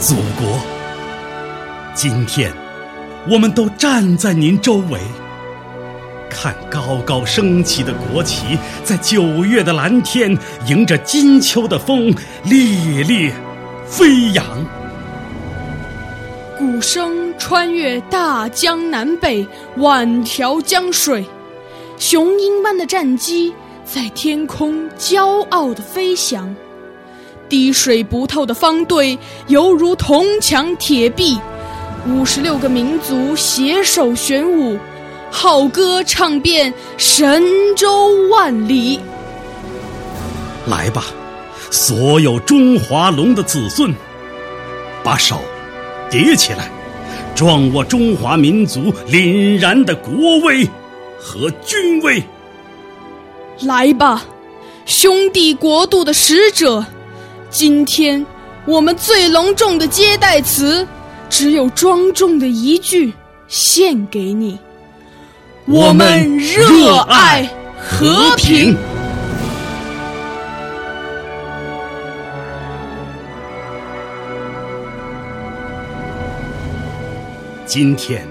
祖国，今天，我们都站在您周围，看高高升起的国旗，在九月的蓝天，迎着金秋的风，猎猎飞扬。鼓声穿越大江南北，万条江水，雄鹰般的战机在天空骄傲地飞翔。滴水不透的方队犹如铜墙铁壁，五十六个民族携手旋舞，号歌唱遍神州万里。来吧，所有中华龙的子孙，把手叠起来，壮我中华民族凛然的国威和军威。来吧，兄弟国度的使者。今天，我们最隆重的接待词，只有庄重的一句，献给你。我们热爱和平。今天，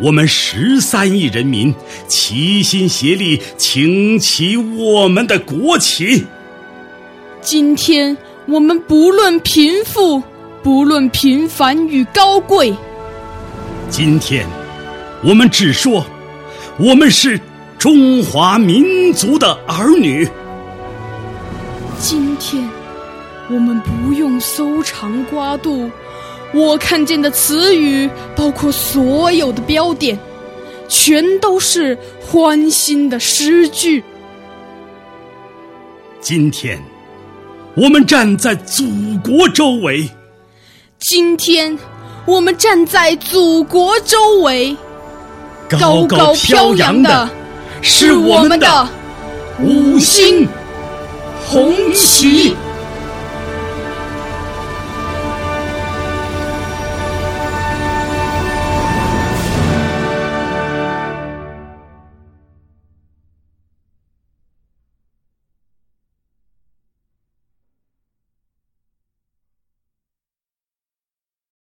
我们十三亿人民齐心协力，擎起我们的国旗。今天。我们不论贫富，不论平凡与高贵。今天，我们只说，我们是中华民族的儿女。今天，我们不用搜肠刮肚，我看见的词语，包括所有的标点，全都是欢欣的诗句。今天。我们站在祖国周围，今天我们站在祖国周围，高高飘扬的是我们的五星红旗。